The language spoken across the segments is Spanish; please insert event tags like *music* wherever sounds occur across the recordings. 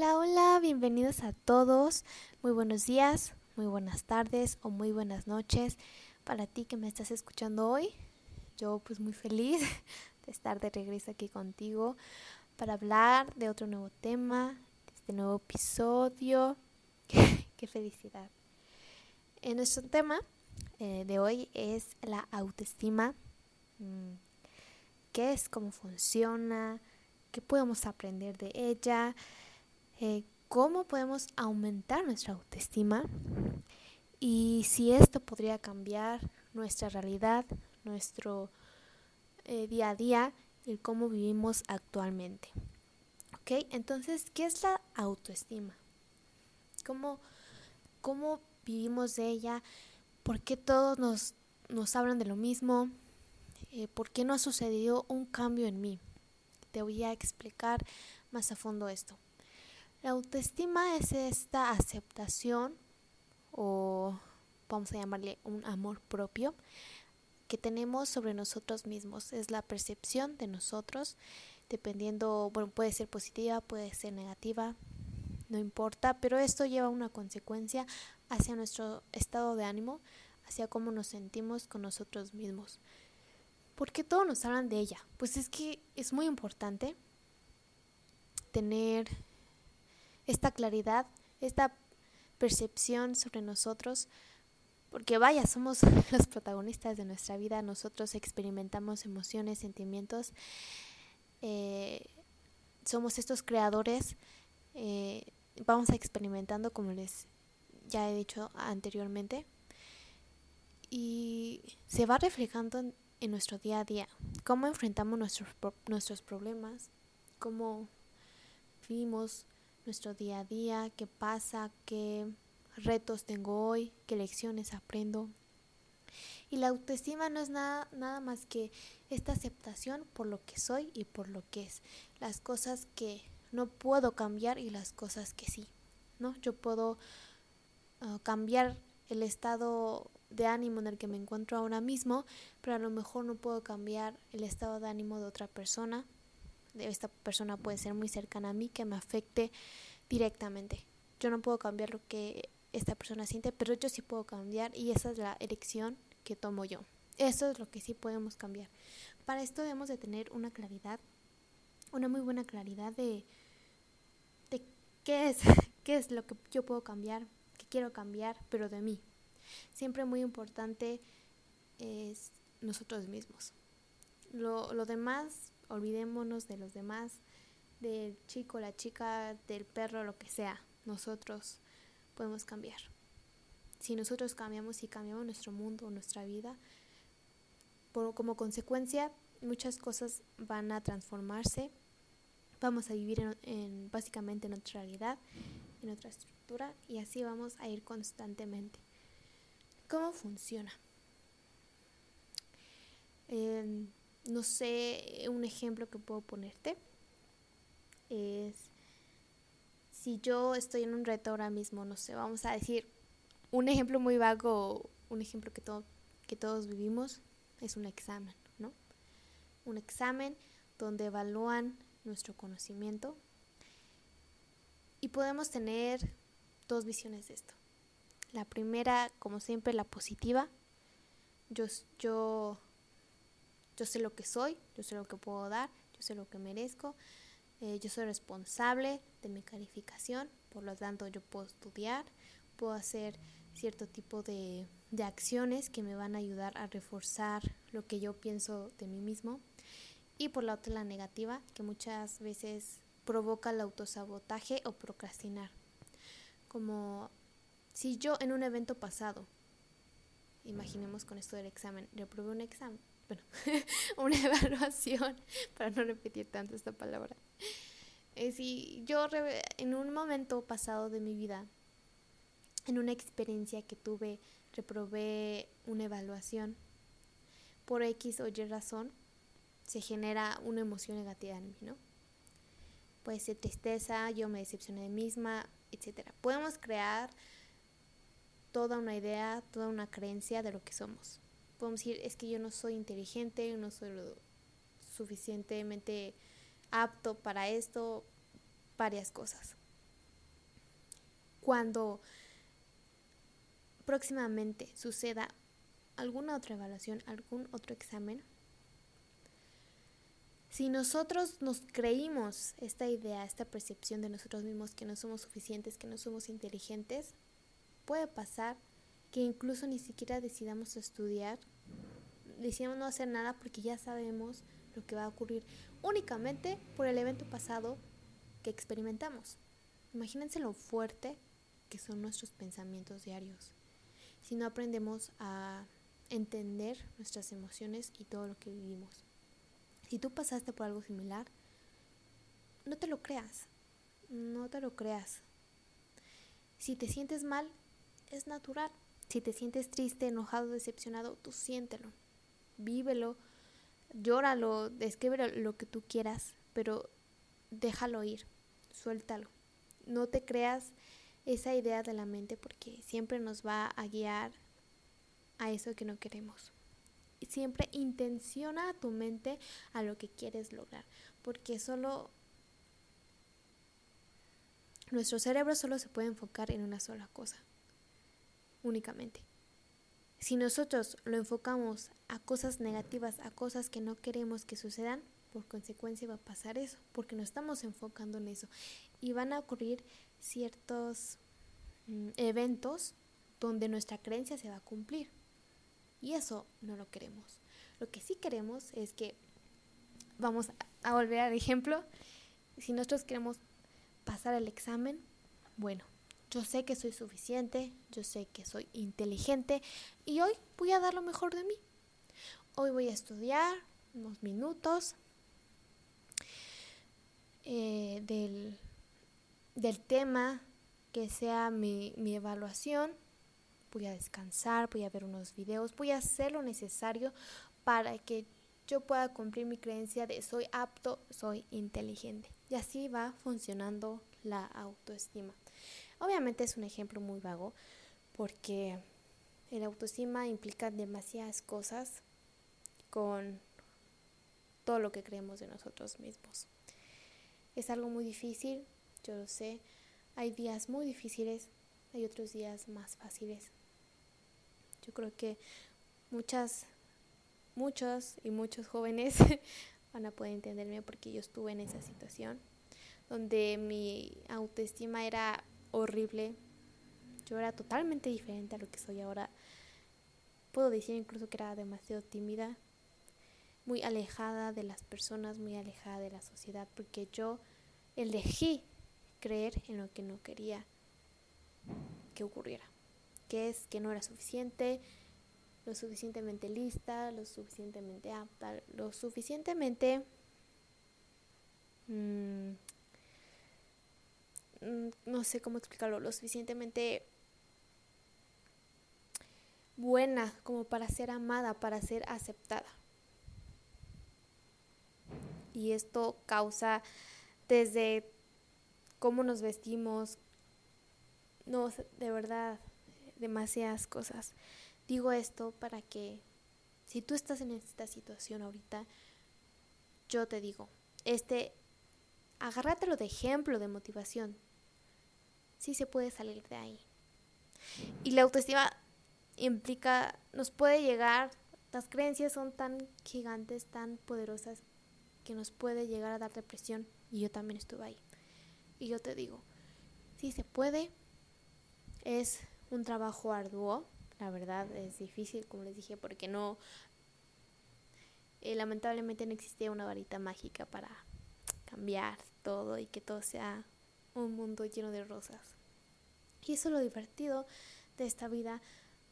Hola, hola, bienvenidos a todos. Muy buenos días, muy buenas tardes o muy buenas noches para ti que me estás escuchando hoy. Yo pues muy feliz *laughs* de estar de regreso aquí contigo para hablar de otro nuevo tema, de este nuevo episodio. *laughs* Qué felicidad. En nuestro tema eh, de hoy es la autoestima. Mm, ¿Qué es? ¿Cómo funciona? ¿Qué podemos aprender de ella? Eh, cómo podemos aumentar nuestra autoestima y si esto podría cambiar nuestra realidad, nuestro eh, día a día y cómo vivimos actualmente. ¿Ok? Entonces, ¿qué es la autoestima? ¿Cómo, cómo vivimos de ella? ¿Por qué todos nos, nos hablan de lo mismo? Eh, ¿Por qué no ha sucedido un cambio en mí? Te voy a explicar más a fondo esto. La autoestima es esta aceptación o vamos a llamarle un amor propio que tenemos sobre nosotros mismos. Es la percepción de nosotros, dependiendo, bueno, puede ser positiva, puede ser negativa, no importa, pero esto lleva una consecuencia hacia nuestro estado de ánimo, hacia cómo nos sentimos con nosotros mismos. ¿Por qué todos nos hablan de ella? Pues es que es muy importante tener esta claridad, esta percepción sobre nosotros, porque vaya, somos *laughs* los protagonistas de nuestra vida, nosotros experimentamos emociones, sentimientos, eh, somos estos creadores, eh, vamos experimentando como les ya he dicho anteriormente, y se va reflejando en, nuestro día a día, cómo enfrentamos nuestros, nuestros problemas, cómo vivimos nuestro día a día, qué pasa, qué retos tengo hoy, qué lecciones aprendo. Y la autoestima no es nada, nada más que esta aceptación por lo que soy y por lo que es. Las cosas que no puedo cambiar y las cosas que sí. ¿no? Yo puedo uh, cambiar el estado de ánimo en el que me encuentro ahora mismo, pero a lo mejor no puedo cambiar el estado de ánimo de otra persona esta persona puede ser muy cercana a mí, que me afecte directamente. Yo no puedo cambiar lo que esta persona siente, pero yo sí puedo cambiar y esa es la elección que tomo yo. Eso es lo que sí podemos cambiar. Para esto debemos de tener una claridad, una muy buena claridad de, de qué es, *laughs* qué es lo que yo puedo cambiar, qué quiero cambiar, pero de mí. Siempre muy importante es nosotros mismos. Lo, lo demás olvidémonos de los demás, del chico, la chica, del perro, lo que sea. Nosotros podemos cambiar. Si nosotros cambiamos y cambiamos nuestro mundo, nuestra vida, por, como consecuencia muchas cosas van a transformarse. Vamos a vivir en, en, básicamente en otra realidad, en otra estructura y así vamos a ir constantemente. ¿Cómo funciona? No sé, un ejemplo que puedo ponerte es si yo estoy en un reto ahora mismo, no sé, vamos a decir un ejemplo muy vago, un ejemplo que, que todos vivimos es un examen, ¿no? Un examen donde evalúan nuestro conocimiento y podemos tener dos visiones de esto. La primera, como siempre, la positiva. Yo, yo yo sé lo que soy, yo sé lo que puedo dar, yo sé lo que merezco, eh, yo soy responsable de mi calificación, por lo tanto yo puedo estudiar, puedo hacer cierto tipo de, de acciones que me van a ayudar a reforzar lo que yo pienso de mí mismo. Y por la otra la negativa, que muchas veces provoca el autosabotaje o procrastinar. Como si yo en un evento pasado, imaginemos con esto del examen, reprobé un examen, bueno, *laughs* una evaluación, *laughs* para no repetir tanto esta palabra. Eh, si yo en un momento pasado de mi vida, en una experiencia que tuve, reprobé una evaluación, por X o Y razón, se genera una emoción negativa en mí, ¿no? Puede ser tristeza, yo me decepcioné de misma, etc. Podemos crear toda una idea, toda una creencia de lo que somos podemos decir, es que yo no soy inteligente, no soy lo suficientemente apto para esto, varias cosas. cuando próximamente suceda alguna otra evaluación, algún otro examen, si nosotros nos creímos esta idea, esta percepción de nosotros mismos que no somos suficientes, que no somos inteligentes, puede pasar que incluso ni siquiera decidamos estudiar, decidamos no hacer nada porque ya sabemos lo que va a ocurrir únicamente por el evento pasado que experimentamos. Imagínense lo fuerte que son nuestros pensamientos diarios. Si no aprendemos a entender nuestras emociones y todo lo que vivimos. Si tú pasaste por algo similar, no te lo creas, no te lo creas. Si te sientes mal, es natural. Si te sientes triste, enojado, decepcionado, tú siéntelo, vívelo, llóralo, descríbelo lo que tú quieras, pero déjalo ir, suéltalo. No te creas esa idea de la mente porque siempre nos va a guiar a eso que no queremos. Siempre intenciona a tu mente a lo que quieres lograr, porque solo nuestro cerebro solo se puede enfocar en una sola cosa, únicamente. Si nosotros lo enfocamos a cosas negativas, a cosas que no queremos que sucedan, por consecuencia va a pasar eso, porque no estamos enfocando en eso. Y van a ocurrir ciertos mm, eventos donde nuestra creencia se va a cumplir. Y eso no lo queremos. Lo que sí queremos es que, vamos a volver al ejemplo, si nosotros queremos pasar el examen, bueno, yo sé que soy suficiente, yo sé que soy inteligente y hoy voy a dar lo mejor de mí. Hoy voy a estudiar unos minutos eh, del, del, tema que sea mi, mi evaluación voy a descansar, voy a ver unos videos, voy a hacer lo necesario para que yo pueda cumplir mi creencia de soy apto, soy inteligente. Y así va funcionando la autoestima. Obviamente es un ejemplo muy vago porque el autoestima implica demasiadas cosas con todo lo que creemos de nosotros mismos. Es algo muy difícil, yo lo sé. Hay días muy difíciles, hay otros días más fáciles. Yo creo que muchas, muchos y muchos jóvenes *laughs* van a poder entenderme porque yo estuve en esa situación donde mi autoestima era horrible. Yo era totalmente diferente a lo que soy ahora. Puedo decir incluso que era demasiado tímida, muy alejada de las personas, muy alejada de la sociedad, porque yo elegí creer en lo que no quería que ocurriera que es que no era suficiente, lo suficientemente lista, lo suficientemente apta, lo suficientemente... Mm, no sé cómo explicarlo, lo suficientemente buena como para ser amada, para ser aceptada. Y esto causa desde cómo nos vestimos, no, de verdad, demasiadas cosas. Digo esto para que si tú estás en esta situación ahorita, yo te digo, este, agárratelo de ejemplo, de motivación. Sí se puede salir de ahí. Y la autoestima implica, nos puede llegar, las creencias son tan gigantes, tan poderosas, que nos puede llegar a dar depresión. Y yo también estuve ahí. Y yo te digo, sí se puede, es un trabajo arduo, la verdad es difícil, como les dije, porque no, eh, lamentablemente no existía una varita mágica para cambiar todo y que todo sea un mundo lleno de rosas. Y eso es lo divertido de esta vida,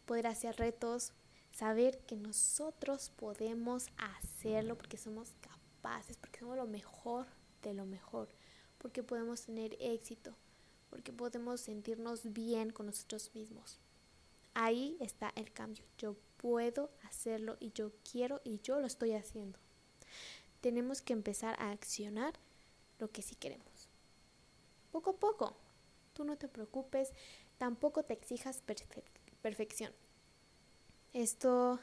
poder hacer retos, saber que nosotros podemos hacerlo porque somos capaces, porque somos lo mejor de lo mejor, porque podemos tener éxito, porque podemos sentirnos bien con nosotros mismos. Ahí está el cambio. Yo puedo hacerlo y yo quiero y yo lo estoy haciendo. Tenemos que empezar a accionar lo que sí queremos. Poco a poco. Tú no te preocupes, tampoco te exijas perfección. Esto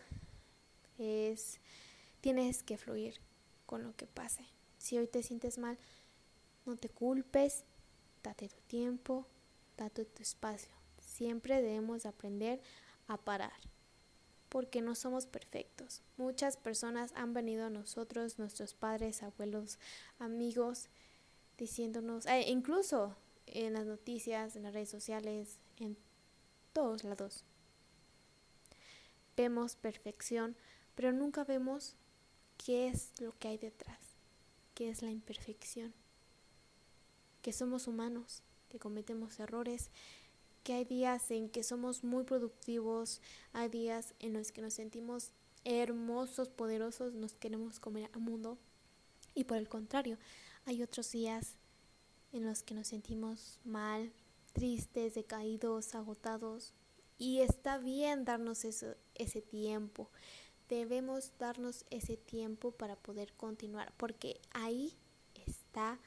es, tienes que fluir con lo que pase. Si hoy te sientes mal, no te culpes, date tu tiempo, date tu espacio. Siempre debemos aprender a parar, porque no somos perfectos. Muchas personas han venido a nosotros, nuestros padres, abuelos, amigos, diciéndonos, eh, incluso en las noticias, en las redes sociales, en todos lados. Vemos perfección, pero nunca vemos qué es lo que hay detrás, qué es la imperfección, que somos humanos, que cometemos errores, que hay días en que somos muy productivos, hay días en los que nos sentimos hermosos, poderosos, nos queremos comer al mundo y por el contrario, hay otros días en los que nos sentimos mal, tristes, decaídos, agotados. Y está bien darnos eso, ese tiempo. Debemos darnos ese tiempo para poder continuar, porque ahí está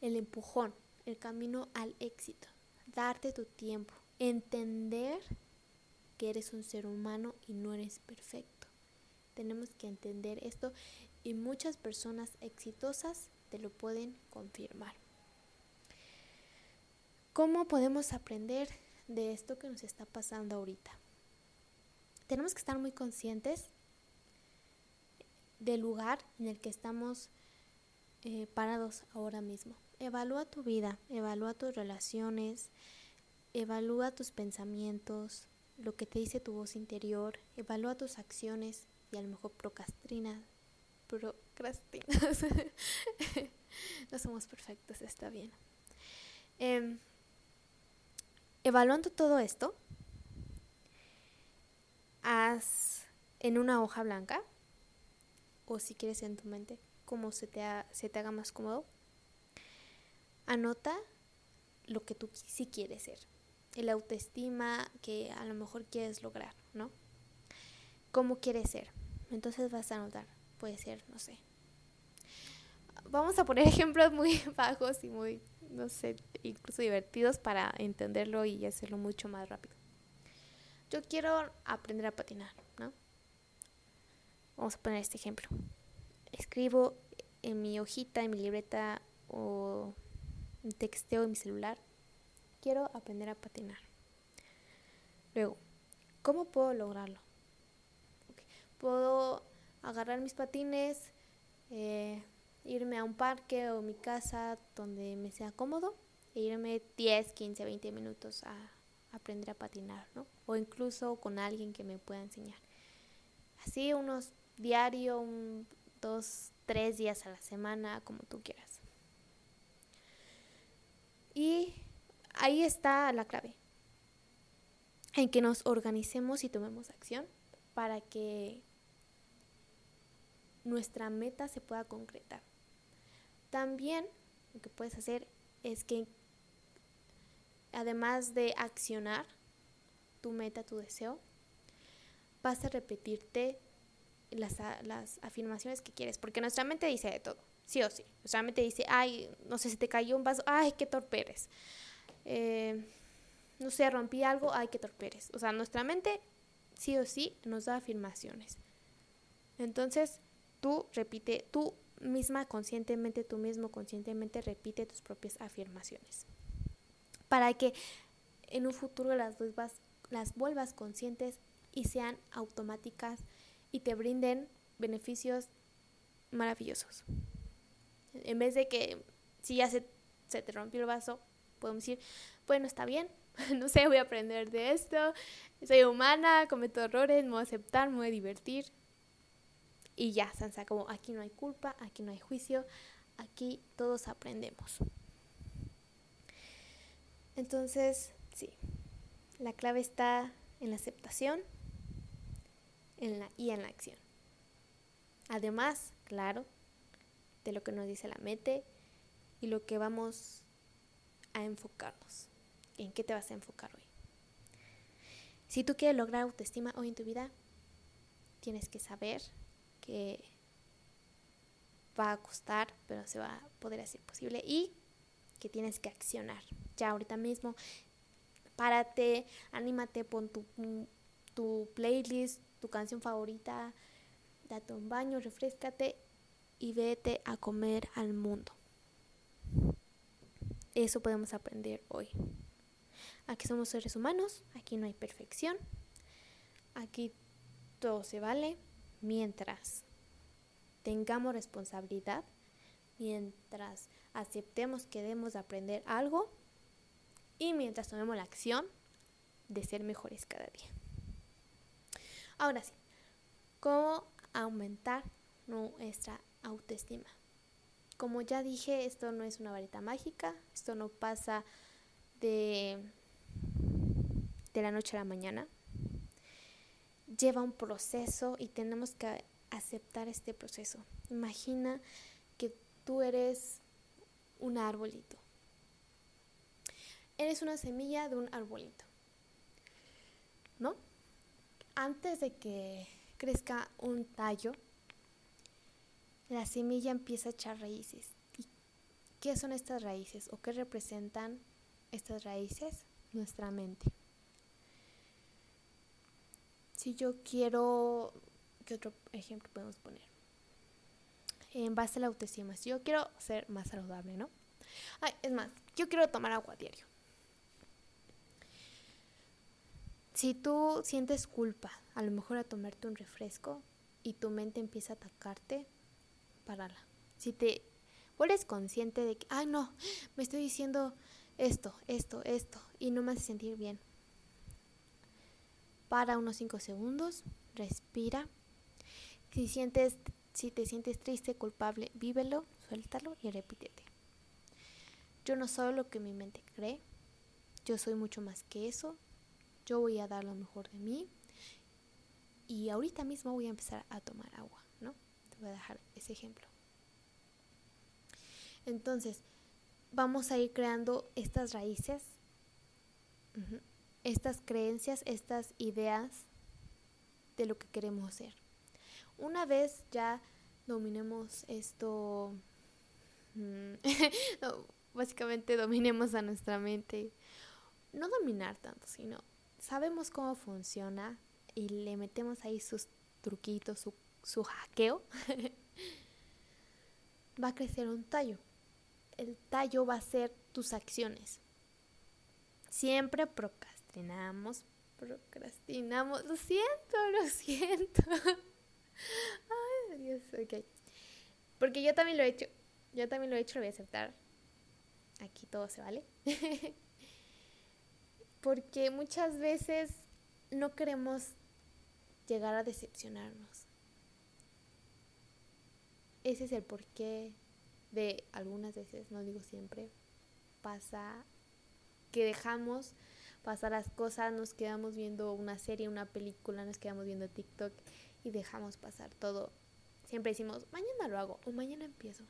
el empujón, el camino al éxito. Darte tu tiempo, entender que eres un ser humano y no eres perfecto. Tenemos que entender esto y muchas personas exitosas te lo pueden confirmar. ¿Cómo podemos aprender de esto que nos está pasando ahorita? Tenemos que estar muy conscientes del lugar en el que estamos eh, parados ahora mismo. Evalúa tu vida, evalúa tus relaciones, evalúa tus pensamientos, lo que te dice tu voz interior, evalúa tus acciones y a lo mejor procrastinas. Procrastinas. *laughs* no somos perfectos, está bien. Em, Evaluando todo esto, haz en una hoja blanca, o si quieres en tu mente, como se te, se te haga más cómodo, anota lo que tú sí quieres ser, el autoestima que a lo mejor quieres lograr, ¿no? ¿Cómo quieres ser? Entonces vas a anotar, puede ser, no sé. Vamos a poner *laughs* ejemplos muy *laughs* bajos y muy no sé, incluso divertidos para entenderlo y hacerlo mucho más rápido. Yo quiero aprender a patinar, ¿no? Vamos a poner este ejemplo. Escribo en mi hojita, en mi libreta o texteo en mi celular. Quiero aprender a patinar. Luego, ¿cómo puedo lograrlo? Puedo agarrar mis patines, eh, irme a un parque o mi casa donde me sea cómodo e irme 10, 15, 20 minutos a aprender a patinar, ¿no? O incluso con alguien que me pueda enseñar. Así unos diario, dos, tres días a la semana, como tú quieras. Y ahí está la clave, en que nos organicemos y tomemos acción para que nuestra meta se pueda concretar. También lo que puedes hacer es que además de accionar tu meta, tu deseo, vas a repetirte las, afirmaciones que quieres, porque nuestra mente dice de todo, sí o sí. Nuestra mente dice, ay, no sé, si te cayó un vaso, ay, qué torperes. Eh, no sé, rompí algo, ay, qué torperes. O sea, nuestra mente sí o sí nos da afirmaciones. Entonces, tú repite, tú misma conscientemente, tú mismo conscientemente repite tus propias afirmaciones. Para que en un futuro las vuelvas, conscientes y sean automáticas y te brinden beneficios maravillosos. En vez de que si ya se, se te rompió el vaso, podemos decir, bueno, está bien, *laughs* no sé, voy a aprender de esto, soy humana, cometo errores, me voy a aceptar, me voy a divertir, y ya, Sansa, como aquí no hay culpa, aquí no hay juicio, aquí todos aprendemos. Entonces, sí, la clave está en la aceptación en la, y en la acción. Además, claro, de lo que nos dice la mente y lo que vamos a enfocarnos. ¿En qué te vas a enfocar hoy? Si tú quieres lograr autoestima hoy en tu vida, tienes que saber que va a costar, pero se va a poder hacer posible y que tienes que accionar. Ya ahorita mismo, párate, anímate, pon tu, tu playlist, tu canción favorita, date un baño, refrescate y vete a comer al mundo. eso podemos aprender hoy. Aquí somos seres humanos, aquí no hay perfección, aquí todo se vale mientras tengamos responsabilidad, mientras aceptemos que debemos aprender algo y mientras tomemos la acción de ser mejores cada día. Ahora sí, ¿cómo aumentar nuestra autoestima? Como ya dije, esto no es una varita mágica, esto no pasa de, de la noche a la mañana. Lleva un proceso y tenemos que aceptar este proceso. Imagina que tú eres un arbolito. Eres una semilla de un arbolito. ¿No? Antes de que crezca un tallo, la semilla empieza a echar raíces. ¿Y qué son estas raíces o qué representan estas raíces? Nuestra mente. Si yo quiero, ¿qué otro ejemplo podemos poner? En base a la autoestima, si yo quiero ser más saludable, ¿no? Ay, es más, yo quiero tomar agua diario. Si tú sientes culpa, a lo mejor a tomarte un refresco y tu mente empieza a atacarte, parala. Si te vuelves consciente de que, ay no, me estoy diciendo esto, esto, esto, y no me hace sentir bien. Para unos 5 segundos, respira. Si sientes, si te sientes triste, culpable, vívelo, suéltalo y repítete. Yo no soy lo que mi mente cree. Yo soy mucho más que eso. Yo voy a dar lo mejor de mí. Y ahorita mismo voy a empezar a tomar agua voy a dejar ese ejemplo. Entonces, vamos a ir creando estas raíces, estas creencias, estas ideas de lo que queremos ser. Una vez ya dominemos esto, mm, *laughs* básicamente dominemos a nuestra mente, no dominar tanto, sino sabemos cómo funciona y le metemos ahí sus truquitos, su su hackeo, *laughs* va a crecer un tallo. El tallo va a ser tus acciones. Siempre procrastinamos, procrastinamos. Lo siento, lo *laughs* siento. Ay, Dios, ok. Porque yo también lo he hecho. Yo también lo he hecho, lo voy a aceptar. Aquí todo se vale. *laughs* Porque muchas veces no queremos llegar a decepcionarnos. Ese es el porqué de algunas veces, no digo siempre, pasa que dejamos pasar las cosas, nos quedamos viendo una serie, una película, nos quedamos viendo TikTok y dejamos pasar todo. Siempre decimos, mañana lo hago o mañana empiezo.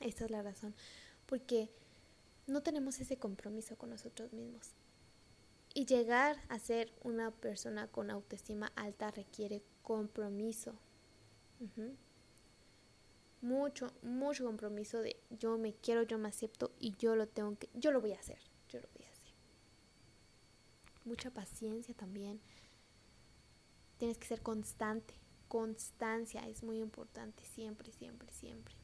Esta es la razón, porque no tenemos ese compromiso con nosotros mismos. Y llegar a ser una persona con autoestima alta requiere compromiso mucho, mucho compromiso de yo me quiero, yo me acepto y yo lo tengo que, yo lo voy a hacer, yo lo voy a hacer. Mucha paciencia también. Tienes que ser constante. Constancia es muy importante, siempre, siempre, siempre.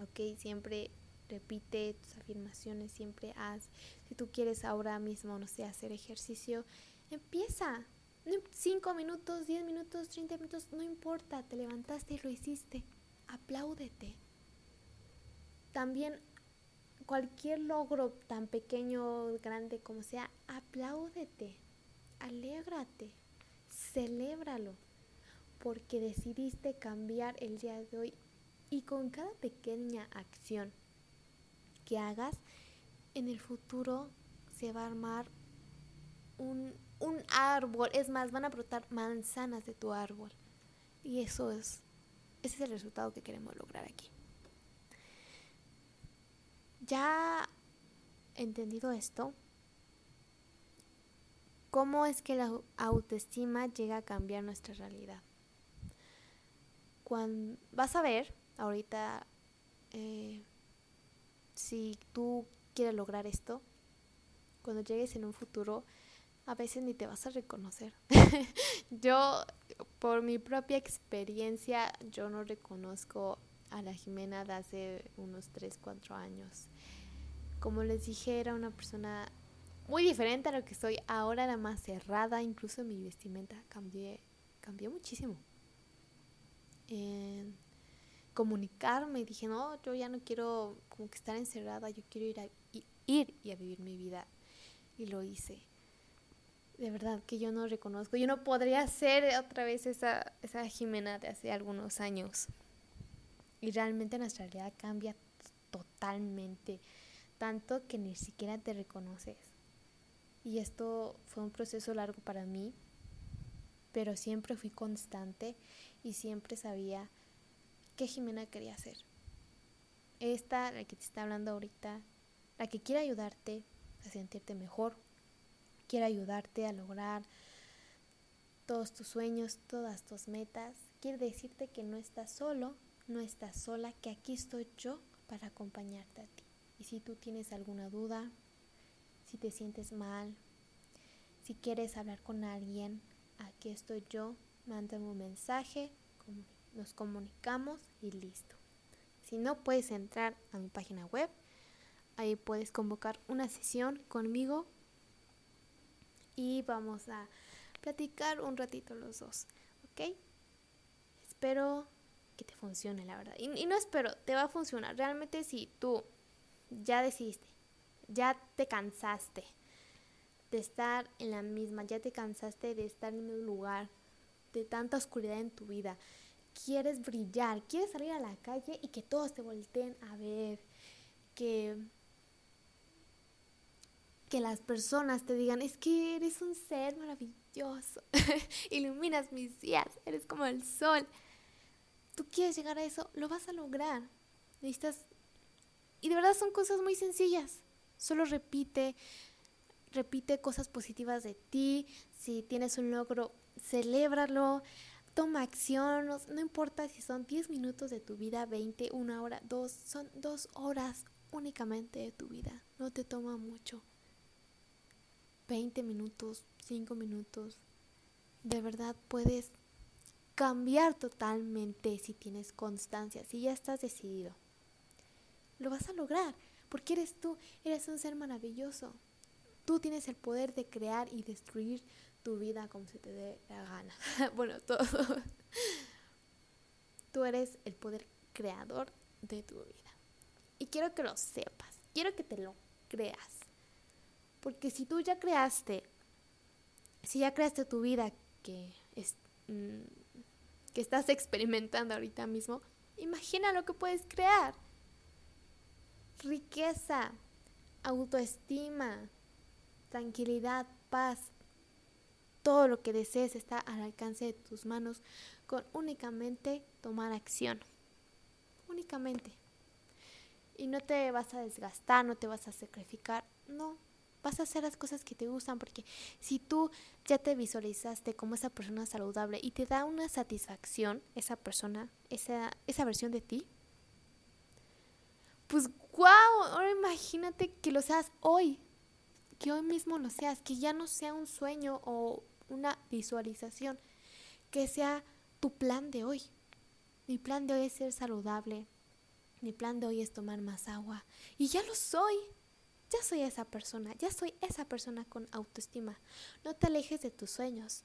Ok, siempre repite tus afirmaciones, siempre haz. Si tú quieres ahora mismo, no sé, hacer ejercicio, empieza. 5 minutos, 10 minutos, 30 minutos, no importa, te levantaste y lo hiciste apláudete. También cualquier logro tan pequeño grande como sea, apláudete, alégrate, celébralo, porque decidiste cambiar el día de hoy y con cada pequeña acción que hagas, en el futuro se va a armar un, un árbol, es más, van a brotar manzanas de tu árbol. Y eso es ese es el resultado que queremos lograr aquí. Ya entendido esto, ¿cómo es que la autoestima llega a cambiar nuestra realidad? Cuando vas a ver ahorita eh, si tú quieres lograr esto, cuando llegues en un futuro, a veces ni te vas a reconocer. *laughs* yo, por mi propia experiencia, yo no reconozco a la Jimena de hace unos 3, 4 años. Como les dije, era una persona muy diferente a lo que soy. Ahora era más cerrada, incluso mi vestimenta cambié, cambió muchísimo. En comunicarme, dije, no, yo ya no quiero como que estar encerrada, yo quiero ir, a, ir y a vivir mi vida. Y lo hice. De verdad que yo no reconozco, yo no podría ser otra vez esa, esa Jimena de hace algunos años. Y realmente nuestra realidad cambia totalmente, tanto que ni siquiera te reconoces. Y esto fue un proceso largo para mí, pero siempre fui constante y siempre sabía qué Jimena quería hacer. Esta, la que te está hablando ahorita, la que quiere ayudarte a sentirte mejor, quiere ayudarte a lograr todos tus sueños, todas tus metas, quiere decirte que no estás solo, no estás sola, que aquí estoy yo para acompañarte a ti. Y si tú tienes alguna duda, si te sientes mal, si quieres hablar con alguien, aquí estoy yo, mándame un mensaje, nos comunicamos y listo. Si no, puedes entrar a mi página web, ahí puedes convocar una sesión conmigo y vamos a platicar un ratito los dos, ¿ok? Espero que te funcione, la verdad. Y, no espero, te va a funcionar. Realmente si tú ya decidiste, ya te cansaste de estar en la misma, ya te cansaste de estar en un lugar, de tanta oscuridad en tu vida, quieres brillar, quieres salir a la calle y que todos te volteen a ver, que que las personas te digan, es que eres un ser maravilloso, *laughs* iluminas mis días, eres como el sol tú quieres llegar a eso, lo vas a lograr. Necesitas... Y de verdad son cosas muy sencillas. Solo repite, repite cosas positivas de ti. Si tienes un logro, celébralo. Toma acción. No, importa si son 10 minutos de tu vida, 20, una hora, dos. Son dos horas únicamente de tu vida. No te toma mucho. 20 minutos, 5 minutos. De verdad puedes cambiar totalmente si tienes constancia, si ya estás decidido. Lo vas a lograr, porque eres tú, eres un ser maravilloso. Tú tienes el poder de crear y destruir tu vida como se te dé la gana. *laughs* bueno, todo. tú eres el poder creador de tu vida. Y quiero que lo sepas, quiero que te lo creas. Porque si tú ya creaste, si ya creaste tu vida que es, mm, que estás experimentando ahorita mismo, imagina lo que puedes crear. Riqueza, autoestima, tranquilidad, paz. Todo lo que desees está al alcance de tus manos con únicamente tomar acción. Únicamente. Y no te vas a desgastar, no te vas a sacrificar. No, vas a hacer las cosas que te gustan, porque si tú ya te visualizaste como esa persona saludable y te da una satisfacción esa persona, esa, esa versión de ti, pues wow, ahora imagínate que lo seas hoy, que hoy mismo lo seas, que ya no sea un sueño o una visualización, que sea tu plan de hoy. Mi plan de hoy es ser saludable, mi plan de hoy es tomar más agua y ya lo soy ya soy esa persona, ya soy esa persona con autoestima. No te alejes de tus sueños.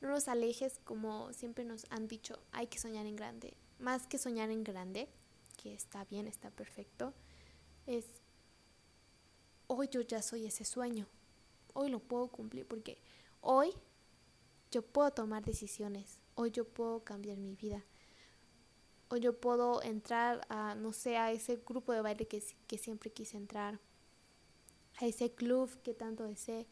No nos alejes como siempre nos han dicho, hay que soñar en grande. Más que soñar en grande, que está bien, está perfecto, es hoy yo ya soy ese sueño. Hoy lo puedo cumplir porque hoy yo puedo tomar decisiones. Hoy yo puedo cambiar mi vida. Hoy yo puedo entrar a, no sé, a ese grupo de baile que, que siempre quise entrar a ese club que tanto deseé.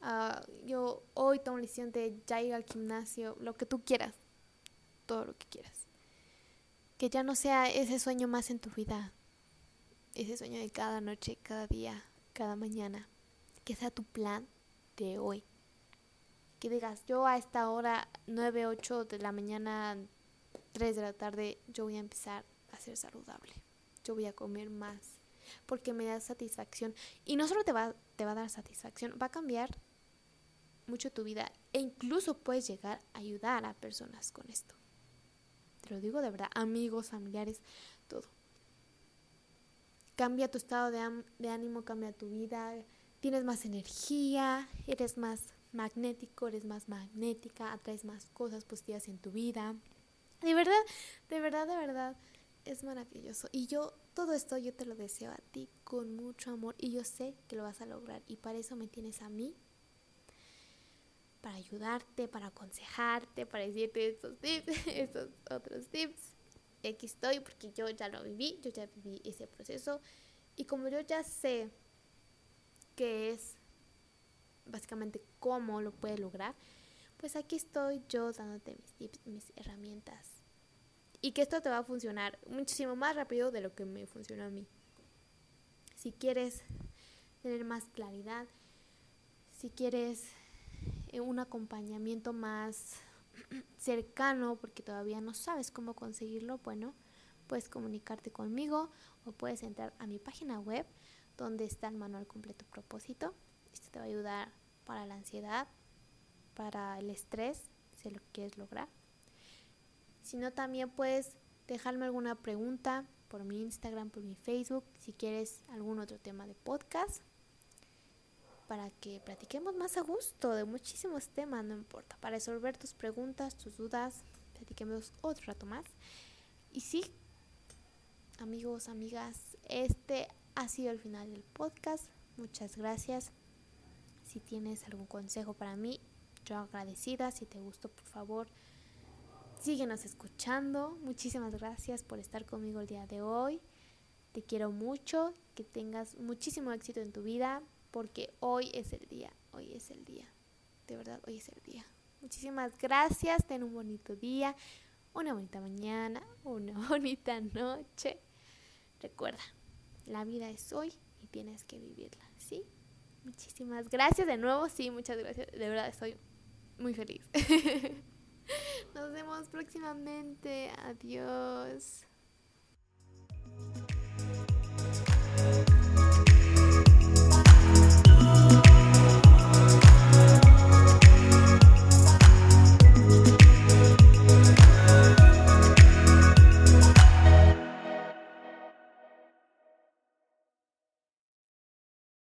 Ah, yo hoy tomo la decisión de ya ir al gimnasio, lo que tú quieras, todo lo que quieras. Que ya no sea ese sueño más en tu vida, ese sueño de cada noche, cada día, cada mañana. Que sea tu plan de hoy. Que digas, yo a esta hora, 9, 8 de la mañana, 3 de la tarde, yo voy a empezar a ser saludable. Yo voy a comer más porque me da satisfacción. Y no solo te va, te va a dar satisfacción, va a cambiar mucho tu vida e incluso puedes llegar a ayudar a personas con esto. Te lo digo de verdad, amigos, familiares, todo. Cambia tu estado de, de ánimo, cambia tu vida, tienes más energía, eres más magnético, eres más magnética, atraes más cosas positivas en tu vida. De verdad, de verdad, de verdad, es maravilloso. Y yo, todo esto yo te lo deseo a ti con mucho amor y yo sé que lo vas a lograr. Y para eso me tienes a mí, para ayudarte, para aconsejarte, para decirte estos tips, *laughs* estos otros tips. Aquí estoy porque yo ya lo viví, yo ya viví ese proceso. Y como yo ya sé qué es básicamente cómo lo puedes lograr, pues aquí estoy yo dándote mis tips, mis herramientas. Y que esto te va a funcionar muchísimo más rápido de lo que me funcionó a mí. Si quieres tener más claridad, si quieres eh, un acompañamiento más *clears throat* cercano porque todavía no sabes cómo conseguirlo, bueno, puedes comunicarte conmigo o puedes entrar a mi página web donde está el manual completo propósito. Esto te va a ayudar para la ansiedad, para el estrés, si lo quieres lograr. Si no, también puedes dejarme alguna pregunta por mi Instagram, por mi Facebook, si quieres algún otro tema de podcast, para que platiquemos más a gusto de muchísimos temas, no importa, para resolver tus preguntas, tus dudas, platiquemos otro rato más. Y sí, amigos, amigas, este ha sido el final del podcast. Muchas gracias. Si tienes algún consejo para mí, yo agradecida. Si te gustó, por favor, síguenos escuchando. Muchísimas gracias por estar conmigo el día de hoy. Te quiero mucho, que tengas muchísimo éxito en tu vida, porque hoy es el día, hoy es el día. De verdad, hoy es el día. Muchísimas gracias, ten un bonito día, una bonita mañana, una *laughs* bonita noche. Recuerda, la vida es hoy y tienes que vivirla, ¿sí? Muchísimas gracias de nuevo. Sí, muchas gracias. De verdad estoy muy feliz. *laughs* *laughs* Nos vemos próximamente. Adiós.